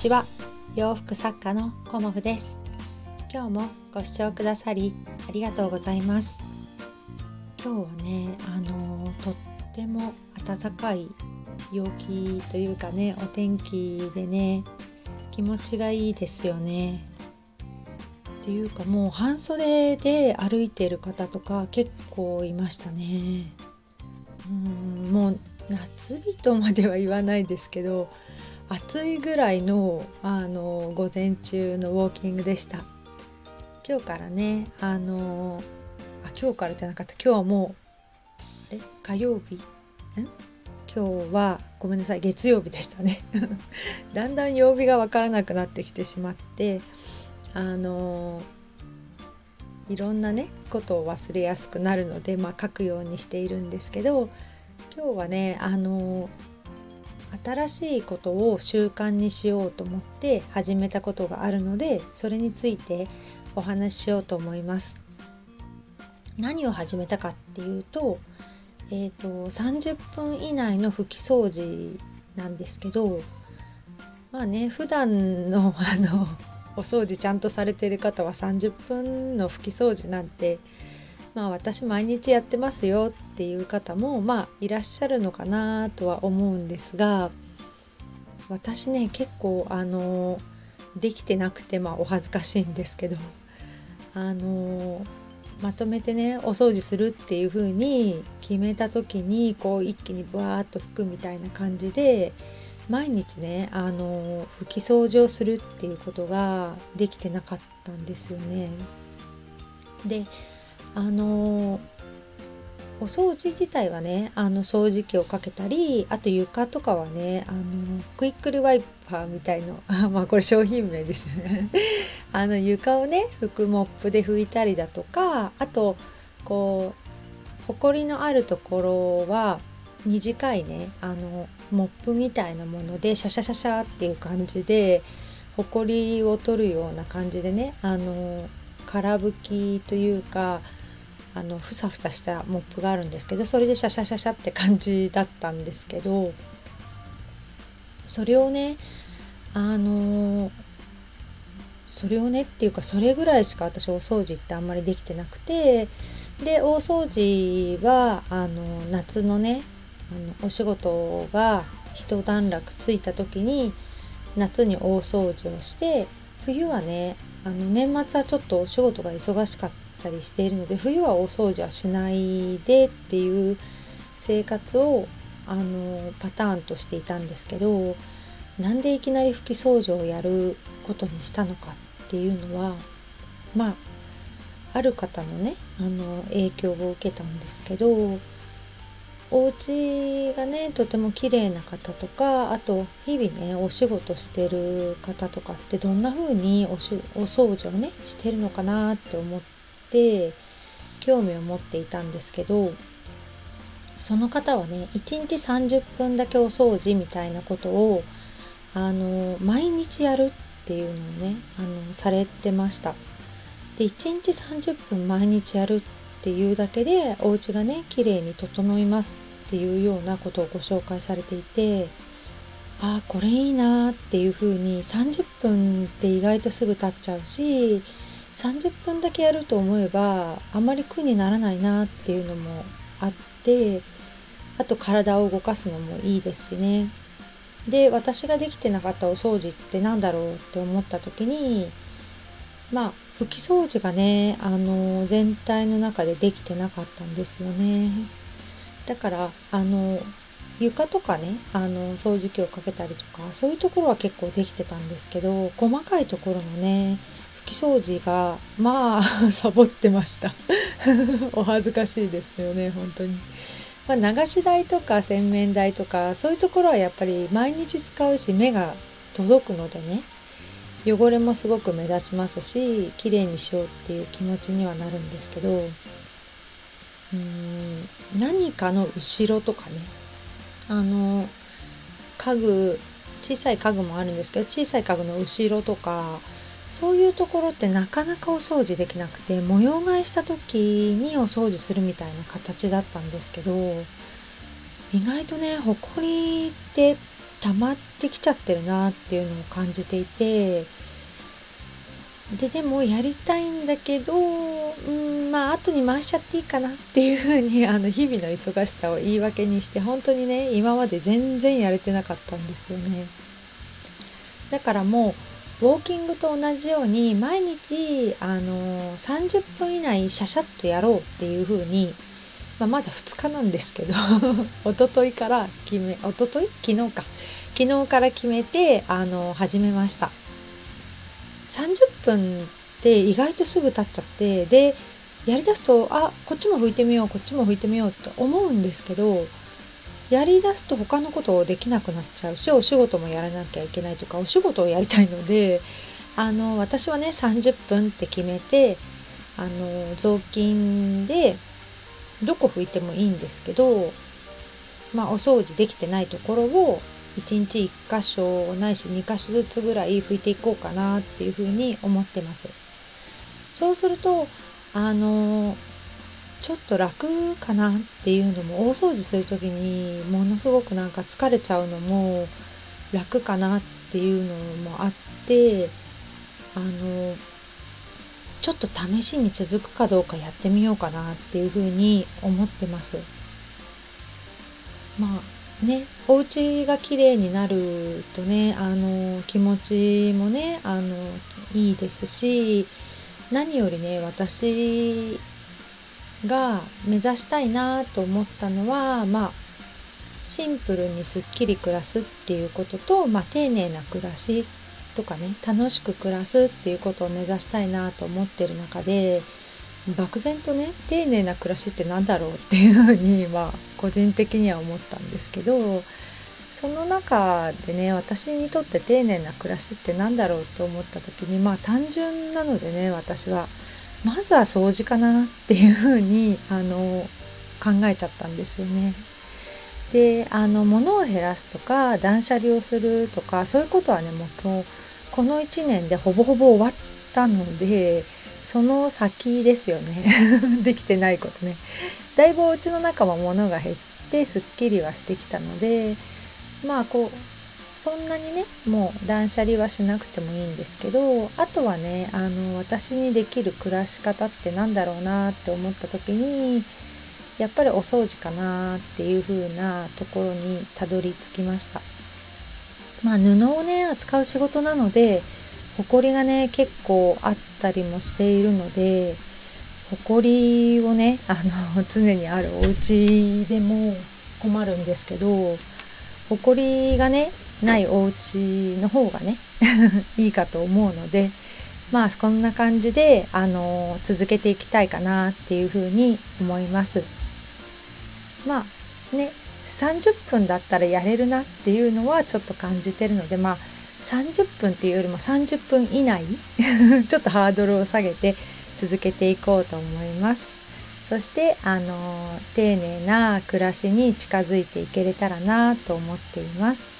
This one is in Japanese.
ちは。洋服作家のコモフです。今日もご視聴くださりありがとうございます。今日はねあのとっても暖かい陽気というかねお天気でね気持ちがいいですよね。っていうかもう半袖で歩いてる方とか結構いましたね。うんもう夏日とまでは言わないですけど暑いぐらいのあの午前中のウォーキングでした。今日からねあのあ今日からじゃなかった。今日はもうえ火曜日？ん今日はごめんなさい月曜日でしたね。だんだん曜日が分からなくなってきてしまってあのいろんなねことを忘れやすくなるので、まあ、書くようにしているんですけど今日はねあの新しいことを習慣にしようと思って始めたことがあるのでそれについてお話ししようと思います。何を始めたかっていうと,、えーと、30分以内の拭き掃除なんですけどまあね普段の あのお掃除ちゃんとされてる方は30分の拭き掃除なんてまあ私毎日やってますよっていう方もまあいらっしゃるのかなとは思うんですが私ね結構あのできてなくてまあお恥ずかしいんですけどあのまとめてねお掃除するっていう風に決めた時にこう一気にブワーッと拭くみたいな感じで毎日ねあの拭き掃除をするっていうことができてなかったんですよね。であのお掃除自体はねあの掃除機をかけたりあと床とかはねあのクイックルワイパーみたいの まあこれ商品名ですね。あの床をね拭くモップで拭いたりだとかあとこうほこりのあるところは短いねあのモップみたいなものでシャシャシャシャっていう感じでほこりを取るような感じでねあの空拭きというかあのふさふさしたモップがあるんですけどそれでシャシャシャシャって感じだったんですけどそれをねあのそれをねっていうかそれぐらいしか私お掃除ってあんまりできてなくてで大掃除はあの夏のねあのお仕事が一段落ついた時に夏に大掃除をして冬はねあの年末はちょっとお仕事が忙しかったたりしているので冬は大掃除はしないでっていう生活をあのパターンとしていたんですけどなんでいきなり拭き掃除をやることにしたのかっていうのはまあある方のねあの影響を受けたんですけどお家がねとても綺麗な方とかあと日々ねお仕事してる方とかってどんな風におしお掃除をねしてるのかなって思って興味を持っていたんですけどその方はね1日30分だけお掃除みたいなことをあの毎日やるっていうのをねあのされてました。で1日30分毎日やるっていうだけでお家がね綺麗に整いますっていうようなことをご紹介されていてああこれいいなっていう風に30分って意外とすぐ経っちゃうし30分だけやると思えばあまり苦にならないなっていうのもあってあと体を動かすのもいいですしね。で私ができてなかったお掃除って何だろうって思った時にまあ拭き掃除がねあの全体の中でできてなかったんですよね。だからあの床とかねあの掃除機をかけたりとかそういうところは結構できてたんですけど細かいところのね拭き掃除がまあサボってました。お恥ずかしいですよね本当に。まあ、流し台とか洗面台とかそういうところはやっぱり毎日使うし目が届くのでね。汚れもすごく目立ちますし綺麗にしようっていう気持ちにはなるんですけどうーん何かの後ろとかね。あの家具小さい家具もあるんですけど小さい家具の後ろとかそういうところってなかなかお掃除できなくて模様替えした時にお掃除するみたいな形だったんですけど意外とねほこりって溜まってきちゃってるなっていうのを感じていてででもやりたいんだけどうんまあ後に回しちゃっていいかなっていうふうに あの日々の忙しさを言い訳にして本当にね今まで全然やれてなかったんですよね。だからもうウォーキングと同じように毎日あの30分以内シャシャッとやろうっていうふうに、まあ、まだ2日なんですけど一昨日から決め一昨日昨日か。昨日から決めてあの始めました。30分って意外とすぐ経っちゃってでやりだすとあこっちも拭いてみようこっちも拭いてみようって思うんですけどやりだすと他のことをできなくなっちゃうしお仕事もやらなきゃいけないとかお仕事をやりたいのであの私はね30分って決めてあの雑巾でどこ拭いてもいいんですけどまあお掃除できてないところを1日1箇所ないし2箇所ずつぐらい拭いていこうかなっていうふうに思ってます。そうするとあのちょっと楽かなっていうのも大掃除する時にものすごくなんか疲れちゃうのも楽かなっていうのもあってあのちょっと試しに続くかどうかやってみようかなっていうふうに思ってます。まあね、お家が綺麗になるとねあの気持ちもねあのいいですし何よりね私が目指したいなと思ったのはまあシンプルにすっきり暮らすっていうことと、まあ、丁寧な暮らしとかね楽しく暮らすっていうことを目指したいなと思ってる中で漠然とね丁寧な暮らしって何だろうっていうふうにまあ個人的には思ったんですけどその中でね私にとって丁寧な暮らしって何だろうと思った時にまあ単純なのでね私はまずは掃除かなっていうふうにあの考えちゃったんですよね。であの物を減らすとか断捨離をするとかそういうことはねもうこの1年でほぼほぼ終わったのでその先ですよね できてないことねだいぶお家の中も物が減ってすっきりはしてきたのでまあこうそんなにねもう断捨離はしなくてもいいんですけどあとはねあの私にできる暮らし方って何だろうなって思った時にやっぱりお掃除かなっていう風なところにたどり着きました。まあ布をね扱う仕事なので埃がね結構あったりもしているので埃をねあの常にあるお家でも困るんですけど埃がねないお家の方がね いいかと思うのでまあこんな感じであの続けていきたいかなっていうふうに思います。まあね30分だったらやれるなっていうのはちょっと感じてるのでまあ30分っていうよりも30分以内 ちょっとハードルを下げて続けていこうと思います。そしてあの丁寧な暮らしに近づいていけれたらなと思っています。